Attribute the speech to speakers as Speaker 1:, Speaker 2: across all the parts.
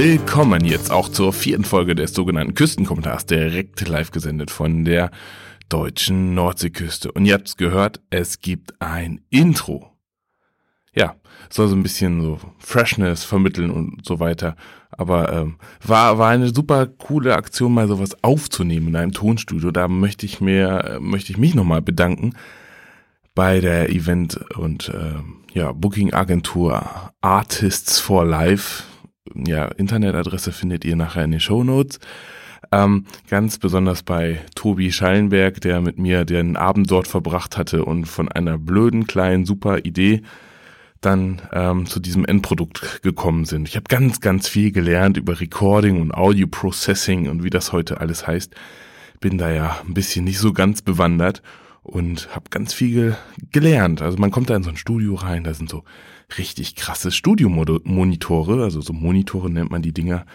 Speaker 1: Willkommen jetzt auch zur vierten Folge des sogenannten Küstenkommentars, direkt live gesendet von der deutschen Nordseeküste. Und ihr habt es gehört, es gibt ein Intro. Ja, soll so ein bisschen so Freshness vermitteln und so weiter. Aber ähm, war, war eine super coole Aktion, mal sowas aufzunehmen in einem Tonstudio. Da möchte ich mir, äh, möchte ich mich nochmal bedanken bei der Event- und ähm, ja, Booking-Agentur Artists for Life. Ja, Internetadresse findet ihr nachher in den Show Notes. Ähm, ganz besonders bei Tobi Schallenberg, der mit mir den Abend dort verbracht hatte und von einer blöden kleinen super Idee dann ähm, zu diesem Endprodukt gekommen sind. Ich habe ganz, ganz viel gelernt über Recording und Audio Processing und wie das heute alles heißt. Bin da ja ein bisschen nicht so ganz bewandert und habe ganz viel gelernt. Also man kommt da in so ein Studio rein, da sind so richtig krasse Studiomonitore, also so Monitore nennt man die Dinger.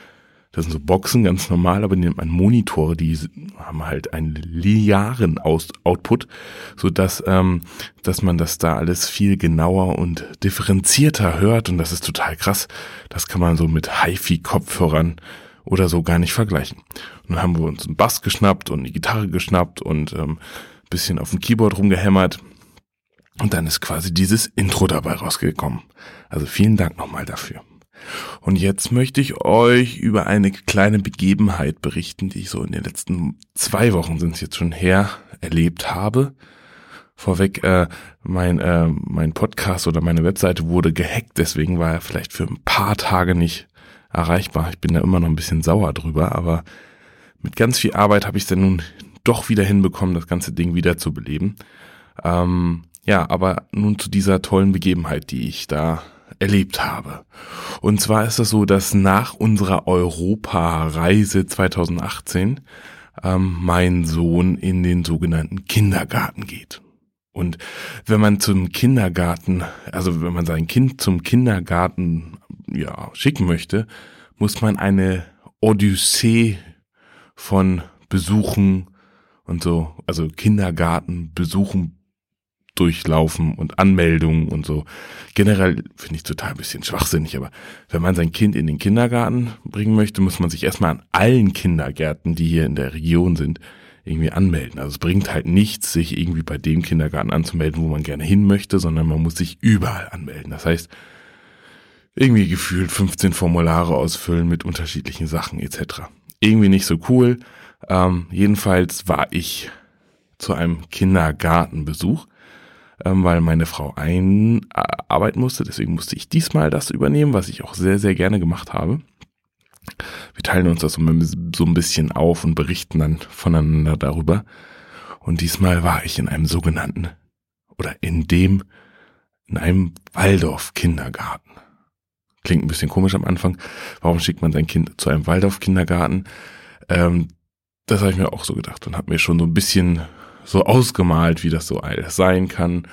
Speaker 1: Das sind so Boxen, ganz normal, aber die nennt man Monitore, die haben halt einen linearen Aus Output, so dass ähm, dass man das da alles viel genauer und differenzierter hört und das ist total krass. Das kann man so mit HiFi-Kopfhörern oder so gar nicht vergleichen. Und dann haben wir uns einen Bass geschnappt und eine Gitarre geschnappt und ähm, bisschen auf dem Keyboard rumgehämmert. Und dann ist quasi dieses Intro dabei rausgekommen. Also vielen Dank nochmal dafür. Und jetzt möchte ich euch über eine kleine Begebenheit berichten, die ich so in den letzten zwei Wochen sind es jetzt schon her erlebt habe. Vorweg, äh, mein, äh, mein Podcast oder meine Webseite wurde gehackt, deswegen war er vielleicht für ein paar Tage nicht erreichbar. Ich bin da immer noch ein bisschen sauer drüber, aber mit ganz viel Arbeit habe ich es dann nun doch wieder hinbekommen, das ganze Ding wieder zu beleben. Ähm, ja, aber nun zu dieser tollen Begebenheit, die ich da erlebt habe. Und zwar ist es so, dass nach unserer Europareise 2018 ähm, mein Sohn in den sogenannten Kindergarten geht. Und wenn man zum Kindergarten, also wenn man sein Kind zum Kindergarten ja, schicken möchte, muss man eine Odyssee von Besuchen und so, also Kindergarten besuchen durchlaufen und Anmeldungen und so. Generell finde ich total ein bisschen schwachsinnig, aber wenn man sein Kind in den Kindergarten bringen möchte, muss man sich erstmal an allen Kindergärten, die hier in der Region sind, irgendwie anmelden. Also es bringt halt nichts, sich irgendwie bei dem Kindergarten anzumelden, wo man gerne hin möchte, sondern man muss sich überall anmelden. Das heißt, irgendwie gefühlt 15 Formulare ausfüllen mit unterschiedlichen Sachen etc. Irgendwie nicht so cool. Ähm, jedenfalls war ich zu einem Kindergartenbesuch ähm, weil meine Frau einarbeiten musste. Deswegen musste ich diesmal das übernehmen, was ich auch sehr, sehr gerne gemacht habe. Wir teilen uns das so ein bisschen auf und berichten dann voneinander darüber. Und diesmal war ich in einem sogenannten oder in dem, in einem Waldorf-Kindergarten. Klingt ein bisschen komisch am Anfang. Warum schickt man sein Kind zu einem Waldorf-Kindergarten? Ähm, das habe ich mir auch so gedacht und habe mir schon so ein bisschen so ausgemalt, wie das so sein kann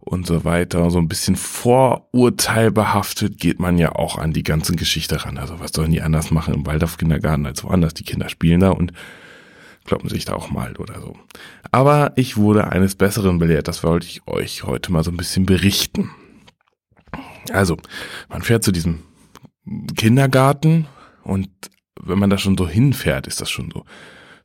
Speaker 1: und so weiter. So ein bisschen vorurteilbehaftet geht man ja auch an die ganze Geschichte ran. Also was sollen die anders machen im Waldorf Kindergarten als woanders? Die Kinder spielen da und kloppen sich da auch mal oder so. Aber ich wurde eines Besseren belehrt. Das wollte ich euch heute mal so ein bisschen berichten. Also, man fährt zu diesem Kindergarten und wenn man da schon so hinfährt, ist das schon so,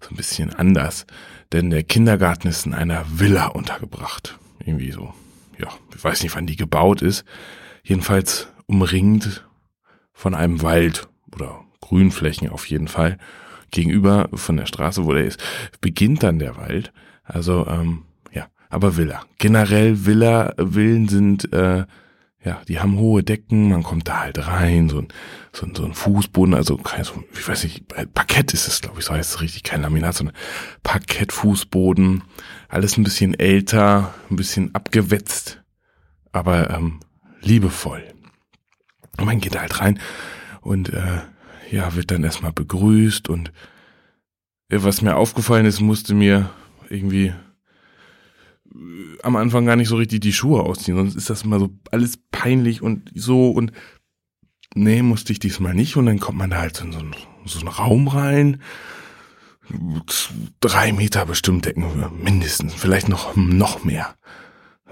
Speaker 1: so ein bisschen anders denn der Kindergarten ist in einer Villa untergebracht. Irgendwie so, ja, ich weiß nicht, wann die gebaut ist. Jedenfalls umringt von einem Wald oder Grünflächen auf jeden Fall. Gegenüber von der Straße, wo der ist, beginnt dann der Wald. Also, ähm, ja, aber Villa. Generell Villa, Villen sind äh, ja, die haben hohe Decken, man kommt da halt rein, so ein, so ein, so ein Fußboden, also kein, so, ich weiß nicht, Parkett ist es, glaube ich, so heißt es richtig, kein Laminat, sondern Parkettfußboden, alles ein bisschen älter, ein bisschen abgewetzt, aber ähm, liebevoll. Und man geht da halt rein und äh, ja, wird dann erstmal begrüßt und äh, was mir aufgefallen ist, musste mir irgendwie am Anfang gar nicht so richtig die Schuhe ausziehen, sonst ist das immer so alles peinlich und so und nee, musste ich diesmal nicht und dann kommt man da halt in so einen, so einen Raum rein, drei Meter bestimmt Deckenhöhe, mindestens, vielleicht noch, noch mehr.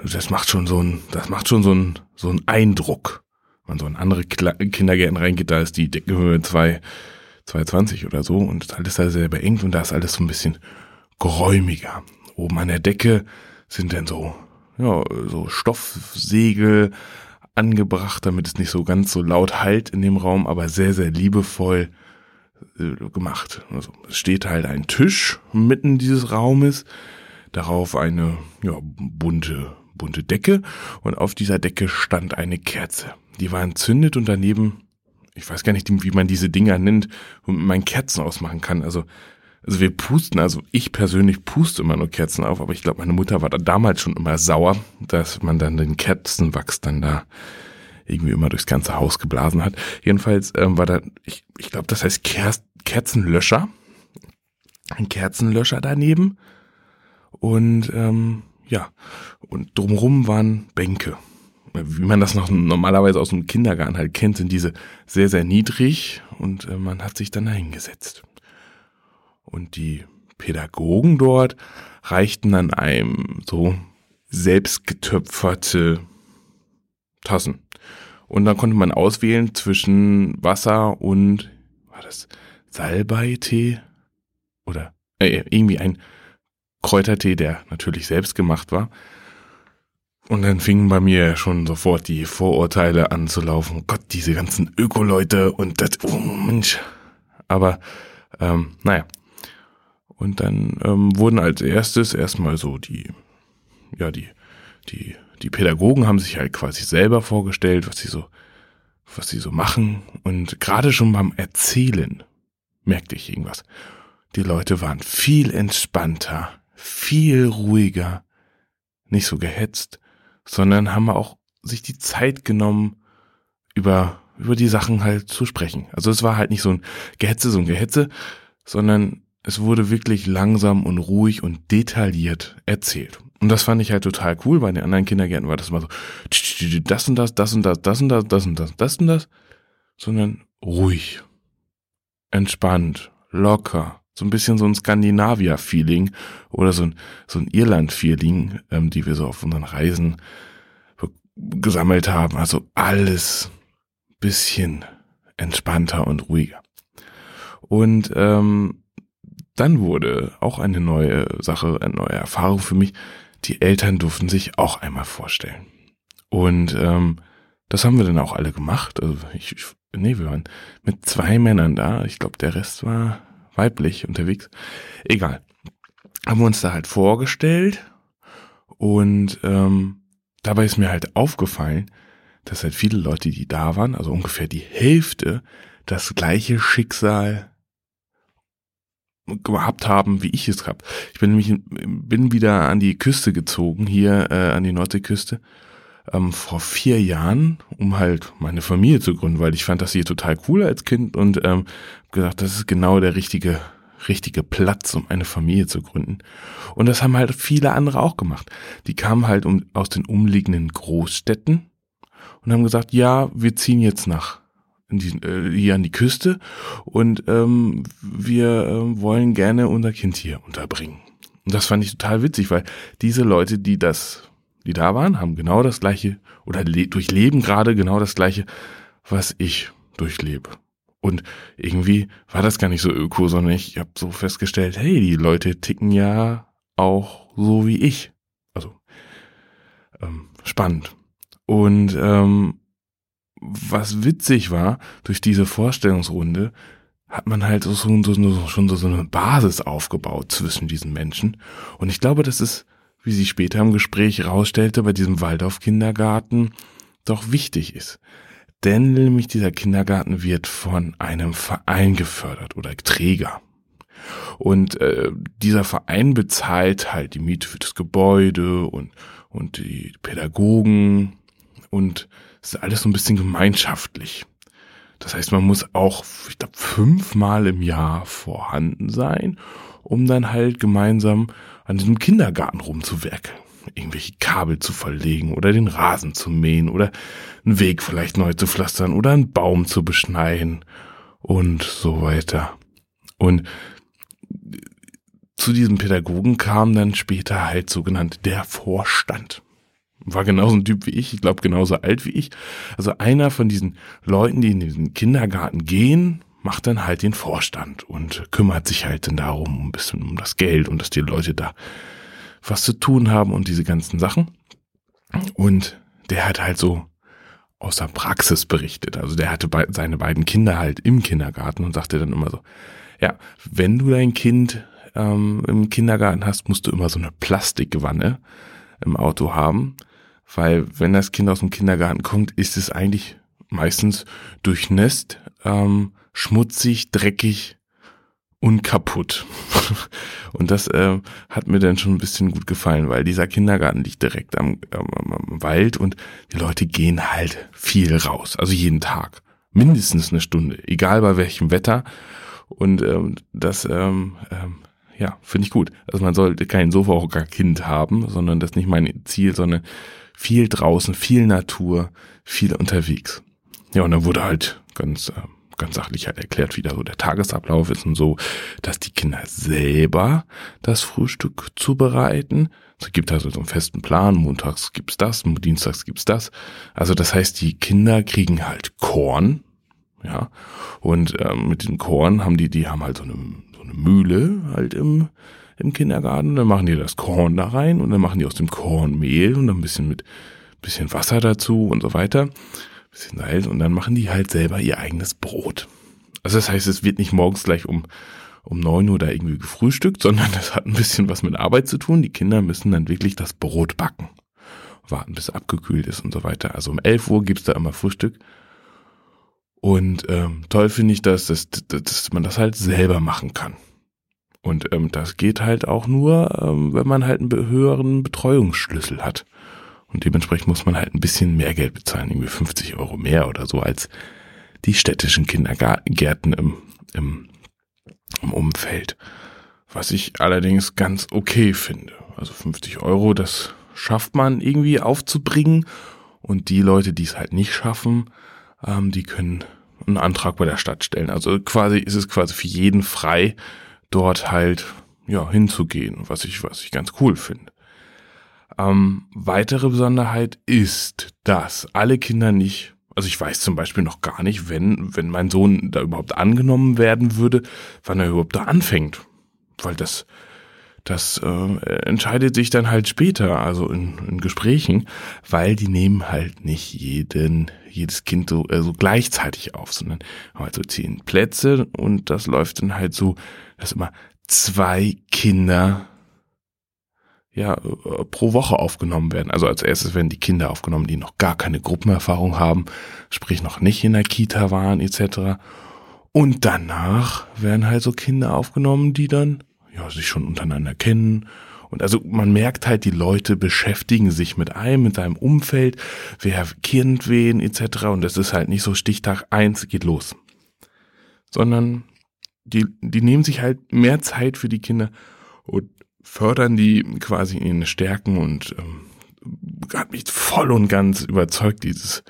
Speaker 1: Das macht schon so ein, das macht schon so ein, so ein Eindruck, man so in andere Kindergärten reingeht, da ist die Deckenhöhe 2, 220 oder so und alles da sehr beengt und da ist alles so ein bisschen geräumiger. Oben an der Decke sind dann so, ja, so Stoffsegel angebracht, damit es nicht so ganz so laut halt in dem Raum, aber sehr, sehr liebevoll äh, gemacht. Also es steht halt ein Tisch mitten dieses Raumes, darauf eine ja, bunte, bunte Decke und auf dieser Decke stand eine Kerze. Die war entzündet und daneben, ich weiß gar nicht, wie man diese Dinger nennt, womit man Kerzen ausmachen kann. Also, also wir pusten, also ich persönlich puste immer nur Kerzen auf, aber ich glaube, meine Mutter war da damals schon immer sauer, dass man dann den Kerzenwachs dann da irgendwie immer durchs ganze Haus geblasen hat. Jedenfalls ähm, war da, ich, ich glaube, das heißt Ker Kerzenlöscher. Ein Kerzenlöscher daneben. Und ähm, ja, und drumherum waren Bänke. Wie man das noch normalerweise aus dem Kindergarten halt kennt, sind diese sehr, sehr niedrig und äh, man hat sich dann da hingesetzt. Und die Pädagogen dort reichten dann einem so selbstgetöpferte Tassen. Und dann konnte man auswählen zwischen Wasser und, war das Salbei-Tee? Oder äh, irgendwie ein Kräutertee, der natürlich selbst gemacht war. Und dann fingen bei mir schon sofort die Vorurteile an zu laufen. Oh Gott, diese ganzen Öko-Leute und das, oh Mensch. Aber, ähm, naja. Und dann ähm, wurden als erstes erstmal so die, ja, die, die die Pädagogen haben sich halt quasi selber vorgestellt, was sie so, was sie so machen. Und gerade schon beim Erzählen merkte ich irgendwas. Die Leute waren viel entspannter, viel ruhiger, nicht so gehetzt, sondern haben auch sich die Zeit genommen, über, über die Sachen halt zu sprechen. Also es war halt nicht so ein Gehetze, so ein Gehetze, sondern es wurde wirklich langsam und ruhig und detailliert erzählt. Und das fand ich halt total cool. Bei den anderen Kindergärten war das immer so, das und das, das und das, das und das, das und das, das und das, sondern ruhig, entspannt, locker, so ein bisschen so ein Skandinavier-Feeling oder so ein, so ein Irland-Feeling, ähm, die wir so auf unseren Reisen gesammelt haben. Also alles bisschen entspannter und ruhiger. Und ähm, dann wurde auch eine neue Sache, eine neue Erfahrung für mich, die Eltern durften sich auch einmal vorstellen. Und ähm, das haben wir dann auch alle gemacht. Also ich, ich nee, wir waren mit zwei Männern da. Ich glaube, der Rest war weiblich unterwegs. Egal. Haben wir uns da halt vorgestellt und ähm, dabei ist mir halt aufgefallen, dass halt viele Leute, die da waren, also ungefähr die Hälfte, das gleiche Schicksal gehabt haben, wie ich es habe. Ich bin nämlich bin wieder an die Küste gezogen, hier äh, an die Nordseeküste, ähm, vor vier Jahren, um halt meine Familie zu gründen, weil ich fand das hier total cool als Kind und ähm, gesagt, das ist genau der richtige richtige Platz, um eine Familie zu gründen. Und das haben halt viele andere auch gemacht. Die kamen halt um, aus den umliegenden Großstädten und haben gesagt, ja, wir ziehen jetzt nach die, äh, hier an die Küste und ähm, wir äh, wollen gerne unser Kind hier unterbringen. Und das fand ich total witzig, weil diese Leute, die das, die da waren, haben genau das gleiche oder le durchleben gerade genau das gleiche, was ich durchlebe. Und irgendwie war das gar nicht so öko, sondern ich habe so festgestellt, hey, die Leute ticken ja auch so wie ich. Also ähm, spannend. Und ähm, was witzig war, durch diese Vorstellungsrunde hat man halt so, so, so, schon so, eine Basis aufgebaut zwischen diesen Menschen. Und ich glaube, das ist, wie sie später im Gespräch herausstellte, bei diesem Waldorf-Kindergarten doch wichtig ist. Denn nämlich dieser Kindergarten wird von einem Verein gefördert oder Träger. Und äh, dieser Verein bezahlt halt die Miete für das Gebäude und, und die Pädagogen und ist alles so ein bisschen gemeinschaftlich. Das heißt, man muss auch, ich glaube, fünfmal im Jahr vorhanden sein, um dann halt gemeinsam an diesem Kindergarten rumzuwerkeln. Irgendwelche Kabel zu verlegen oder den Rasen zu mähen oder einen Weg vielleicht neu zu pflastern oder einen Baum zu beschneien und so weiter. Und zu diesem Pädagogen kam dann später halt sogenannt der Vorstand war genauso ein Typ wie ich, ich glaube genauso alt wie ich. Also einer von diesen Leuten, die in diesen Kindergarten gehen, macht dann halt den Vorstand und kümmert sich halt dann darum, ein bisschen um das Geld und dass die Leute da was zu tun haben und diese ganzen Sachen. Und der hat halt so aus der Praxis berichtet. Also der hatte seine beiden Kinder halt im Kindergarten und sagte dann immer so, ja, wenn du dein Kind ähm, im Kindergarten hast, musst du immer so eine Plastikwanne im Auto haben, weil wenn das Kind aus dem Kindergarten kommt, ist es eigentlich meistens durchnässt, ähm, schmutzig, dreckig und kaputt. und das äh, hat mir dann schon ein bisschen gut gefallen, weil dieser Kindergarten liegt direkt am, am, am Wald und die Leute gehen halt viel raus, also jeden Tag. Mindestens eine Stunde, egal bei welchem Wetter. Und ähm, das, ähm, ähm, ja, finde ich gut. Also man sollte kein Sofa-Hocker-Kind haben, sondern das ist nicht mein Ziel, sondern viel draußen, viel Natur, viel unterwegs. Ja, und dann wurde halt ganz, äh, ganz sachlich halt erklärt, wie da so der Tagesablauf ist und so, dass die Kinder selber das Frühstück zubereiten. Es gibt also so einen festen Plan, montags gibt's das, dienstags gibt's das. Also das heißt, die Kinder kriegen halt Korn, ja, und ähm, mit dem Korn haben die, die haben halt so eine, so eine Mühle halt im, im Kindergarten, dann machen die das Korn da rein und dann machen die aus dem Korn Mehl und dann ein bisschen mit bisschen Wasser dazu und so weiter bisschen Salz und dann machen die halt selber ihr eigenes Brot. Also das heißt, es wird nicht morgens gleich um, um neun Uhr da irgendwie gefrühstückt, sondern das hat ein bisschen was mit Arbeit zu tun. Die Kinder müssen dann wirklich das Brot backen. Warten, bis es abgekühlt ist und so weiter. Also um elf Uhr gibt's da immer Frühstück. Und ähm, toll finde ich, dass, dass, dass man das halt selber machen kann. Und ähm, das geht halt auch nur, ähm, wenn man halt einen höheren Betreuungsschlüssel hat. Und dementsprechend muss man halt ein bisschen mehr Geld bezahlen, irgendwie 50 Euro mehr oder so als die städtischen Kindergärten im, im, im Umfeld. Was ich allerdings ganz okay finde. Also 50 Euro, das schafft man irgendwie aufzubringen. Und die Leute, die es halt nicht schaffen, ähm, die können einen Antrag bei der Stadt stellen. Also quasi ist es quasi für jeden frei, dort halt ja hinzugehen, was ich was ich ganz cool finde. Ähm, weitere Besonderheit ist, dass alle Kinder nicht, also ich weiß zum Beispiel noch gar nicht, wenn, wenn mein Sohn da überhaupt angenommen werden würde, wann er überhaupt da anfängt. Weil das, das äh, entscheidet sich dann halt später, also in, in Gesprächen, weil die nehmen halt nicht jeden, jedes Kind so, äh, so gleichzeitig auf, sondern halt so zehn Plätze und das läuft dann halt so, dass immer zwei Kinder ja, äh, pro Woche aufgenommen werden. Also als erstes werden die Kinder aufgenommen, die noch gar keine Gruppenerfahrung haben, sprich noch nicht in der Kita waren etc. Und danach werden halt so Kinder aufgenommen, die dann ja sich schon untereinander kennen. Und also man merkt halt, die Leute beschäftigen sich mit einem, mit seinem Umfeld, wer kennt wen etc. Und das ist halt nicht so Stichtag eins geht los. Sondern die, die nehmen sich halt mehr Zeit für die Kinder und fördern die quasi in den Stärken und ähm, hat mich voll und ganz überzeugt, dieses,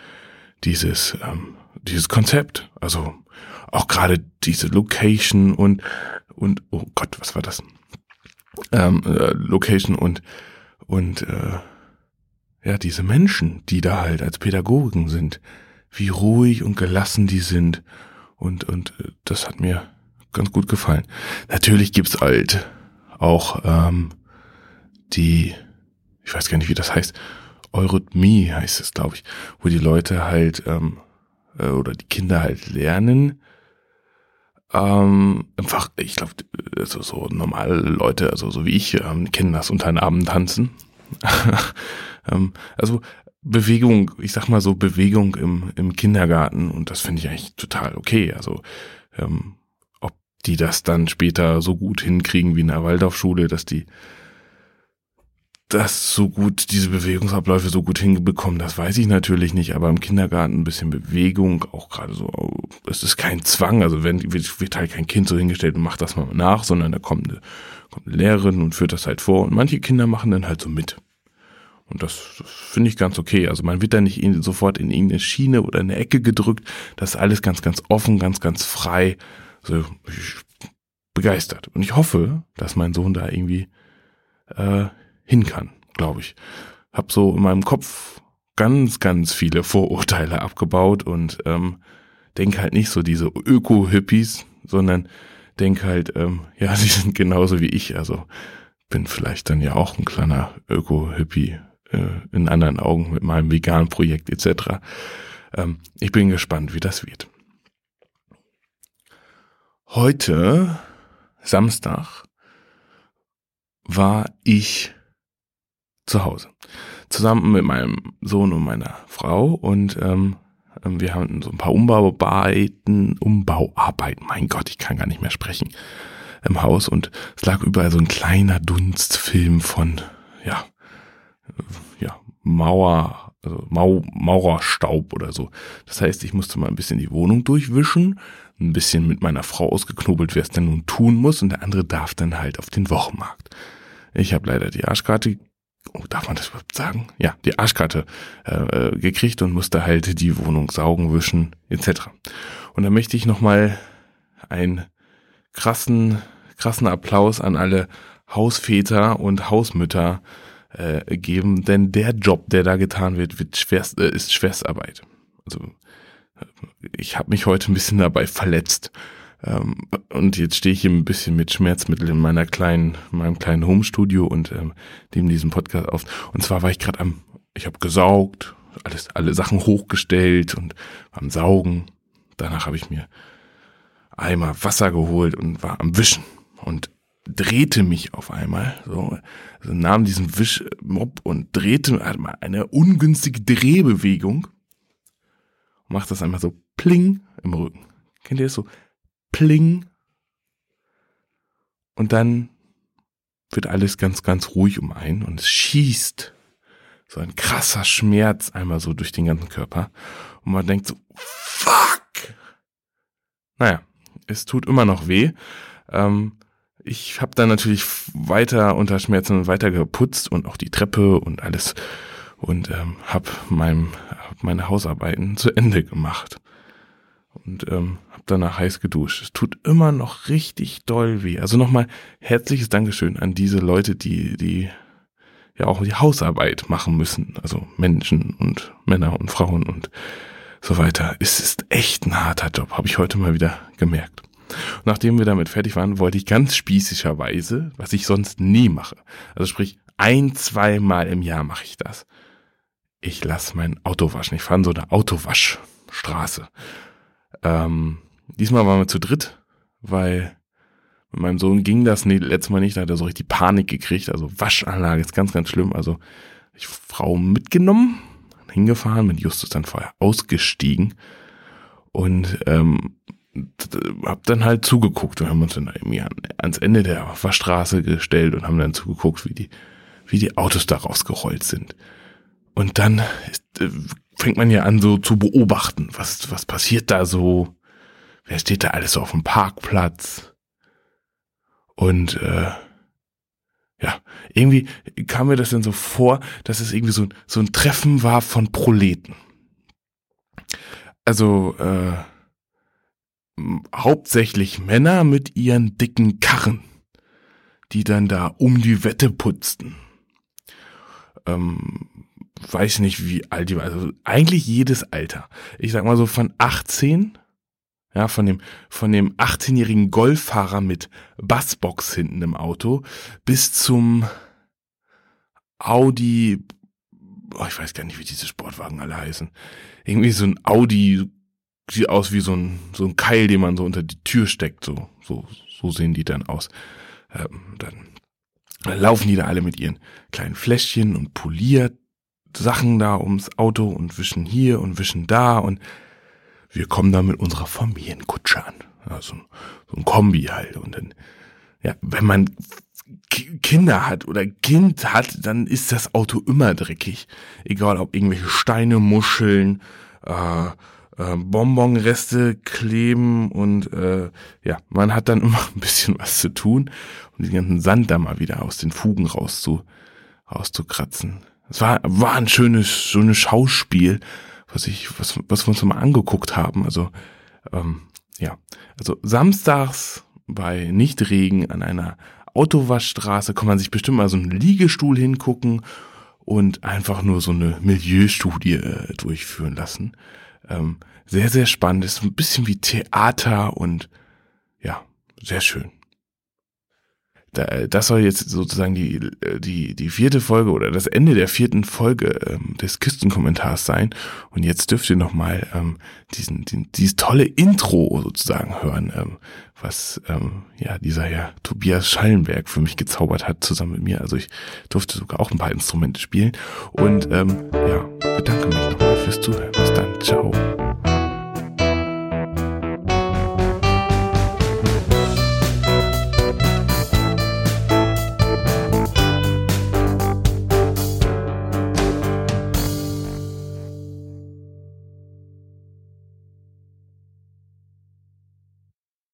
Speaker 1: dieses, ähm, dieses Konzept. Also auch gerade diese Location und, und, oh Gott, was war das? Ähm, äh, Location und, und, äh, ja, diese Menschen, die da halt als Pädagogen sind, wie ruhig und gelassen die sind. Und, und äh, das hat mir ganz gut gefallen. Natürlich gibt's halt auch ähm, die, ich weiß gar nicht, wie das heißt, Eurythmie heißt es, glaube ich, wo die Leute halt ähm, äh, oder die Kinder halt lernen, ähm, einfach, ich glaube, also so normale Leute, also so wie ich, ähm, kennen das unter den Abend tanzen. ähm, also Bewegung, ich sag mal so Bewegung im, im Kindergarten und das finde ich eigentlich total okay. Also ähm, die das dann später so gut hinkriegen wie in der Waldorfschule, dass die das so gut, diese Bewegungsabläufe so gut hinbekommen, das weiß ich natürlich nicht, aber im Kindergarten ein bisschen Bewegung, auch gerade so, es ist kein Zwang, also wenn, wird halt kein Kind so hingestellt und macht das mal nach, sondern da kommt eine, kommt eine Lehrerin und führt das halt vor und manche Kinder machen dann halt so mit. Und das, das finde ich ganz okay. Also man wird da nicht in, sofort in irgendeine Schiene oder in eine Ecke gedrückt. Das ist alles ganz, ganz offen, ganz, ganz frei. Ich begeistert. Und ich hoffe, dass mein Sohn da irgendwie äh, hin kann, glaube ich. habe so in meinem Kopf ganz, ganz viele Vorurteile abgebaut und ähm, denke halt nicht so diese Öko-Hippies, sondern denke halt, ähm, ja, die sind genauso wie ich. Also bin vielleicht dann ja auch ein kleiner Öko-Hippie äh, in anderen Augen mit meinem veganen Projekt etc. Ähm, ich bin gespannt, wie das wird. Heute, Samstag, war ich zu Hause. Zusammen mit meinem Sohn und meiner Frau und ähm, ähm, wir haben so ein paar Umbauarbeiten, Umbauarbeiten, mein Gott, ich kann gar nicht mehr sprechen, im Haus und es lag überall so ein kleiner Dunstfilm von, ja, ja, Mauer, also Mau, Maurerstaub oder so. Das heißt, ich musste mal ein bisschen die Wohnung durchwischen, ein bisschen mit meiner Frau ausgeknobelt, wer es denn nun tun muss und der andere darf dann halt auf den Wochenmarkt. Ich habe leider die Arschkarte, oh, darf man das überhaupt sagen? Ja, die Arschkarte äh, äh, gekriegt und musste halt die Wohnung saugen, wischen etc. Und da möchte ich nochmal einen krassen, krassen Applaus an alle Hausväter und Hausmütter äh, geben, denn der Job, der da getan wird, wird schwerst, äh, ist Schwerstarbeit. Also äh, ich habe mich heute ein bisschen dabei verletzt. Ähm, und jetzt stehe ich hier ein bisschen mit Schmerzmittel in meiner kleinen, in meinem kleinen Homestudio und ähm, nehme diesen Podcast auf. Und zwar war ich gerade am, ich habe gesaugt, alles, alle Sachen hochgestellt und am Saugen. Danach habe ich mir Eimer Wasser geholt und war am Wischen und drehte mich auf einmal, so, also nahm diesen Wischmob und drehte eine ungünstige Drehbewegung und macht das einmal so pling im Rücken. Kennt ihr das so? Pling. Und dann wird alles ganz, ganz ruhig um einen und es schießt so ein krasser Schmerz einmal so durch den ganzen Körper. Und man denkt so, fuck! Naja, es tut immer noch weh. Ähm, ich habe dann natürlich weiter unter Schmerzen weiter geputzt und auch die Treppe und alles und ähm, habe mein, meine Hausarbeiten zu Ende gemacht und ähm, habe danach heiß geduscht. Es tut immer noch richtig doll weh. Also nochmal herzliches Dankeschön an diese Leute, die die ja auch die Hausarbeit machen müssen. Also Menschen und Männer und Frauen und so weiter. Es ist echt ein harter Job, habe ich heute mal wieder gemerkt. Nachdem wir damit fertig waren, wollte ich ganz spießigerweise, was ich sonst nie mache, also sprich ein, zweimal im Jahr mache ich das. Ich lasse mein Auto waschen. Ich fahre so eine Autowaschstraße. Ähm, diesmal waren wir zu dritt, weil mit meinem Sohn ging das nee, letztes Mal nicht, da hat er so richtig Panik gekriegt. Also Waschanlage ist ganz, ganz schlimm. Also ich Frau mitgenommen, hingefahren, mit Justus dann vorher ausgestiegen und ähm, hab dann halt zugeguckt. Wir haben uns dann irgendwie an, ans Ende der Waschstraße gestellt und haben dann zugeguckt, wie die, wie die Autos da rausgerollt sind. Und dann ist, äh, fängt man ja an so zu beobachten, was, was passiert da so, wer steht da alles auf dem Parkplatz und äh, ja, irgendwie kam mir das dann so vor, dass es irgendwie so, so ein Treffen war von Proleten. Also äh, hauptsächlich Männer mit ihren dicken Karren, die dann da um die Wette putzten. Ähm, weiß nicht, wie alt die war. Also eigentlich jedes Alter. Ich sag mal so von 18, ja, von dem, von dem 18-jährigen Golffahrer mit Bassbox hinten im Auto bis zum Audi, oh, ich weiß gar nicht, wie diese Sportwagen alle heißen. Irgendwie so ein Audi, sieht aus wie so ein, so ein Keil, den man so unter die Tür steckt, so, so, so sehen die dann aus. Ähm, dann laufen die da alle mit ihren kleinen Fläschchen und poliert Sachen da ums Auto und wischen hier und wischen da und wir kommen da mit unserer Familienkutsche an. Also so ein Kombi halt. Und dann, ja, wenn man Kinder hat oder Kind hat, dann ist das Auto immer dreckig. Egal ob irgendwelche Steine, Muscheln, äh, äh, Bonbonreste kleben und äh, ja, man hat dann immer ein bisschen was zu tun, um den ganzen Sand da mal wieder aus den Fugen rauszu, rauszukratzen. Es war, war ein schönes, schönes Schauspiel, was ich, was, was wir uns mal angeguckt haben. Also, ähm, ja. Also samstags bei Nichtregen an einer Autowaschstraße kann man sich bestimmt mal so einen Liegestuhl hingucken und einfach nur so eine Milieustudie äh, durchführen lassen. Ähm, sehr, sehr spannend. Ist ein bisschen wie Theater und ja, sehr schön das soll jetzt sozusagen die, die, die vierte Folge oder das Ende der vierten Folge ähm, des Küstenkommentars sein. Und jetzt dürft ihr nochmal ähm, diesen, den, dieses tolle Intro sozusagen hören, ähm, was ähm, ja dieser Herr Tobias Schallenberg für mich gezaubert hat, zusammen mit mir. Also ich durfte sogar auch ein paar Instrumente spielen. Und ähm, ja, bedanke mich nochmal fürs Zuhören. Bis dann. Ciao.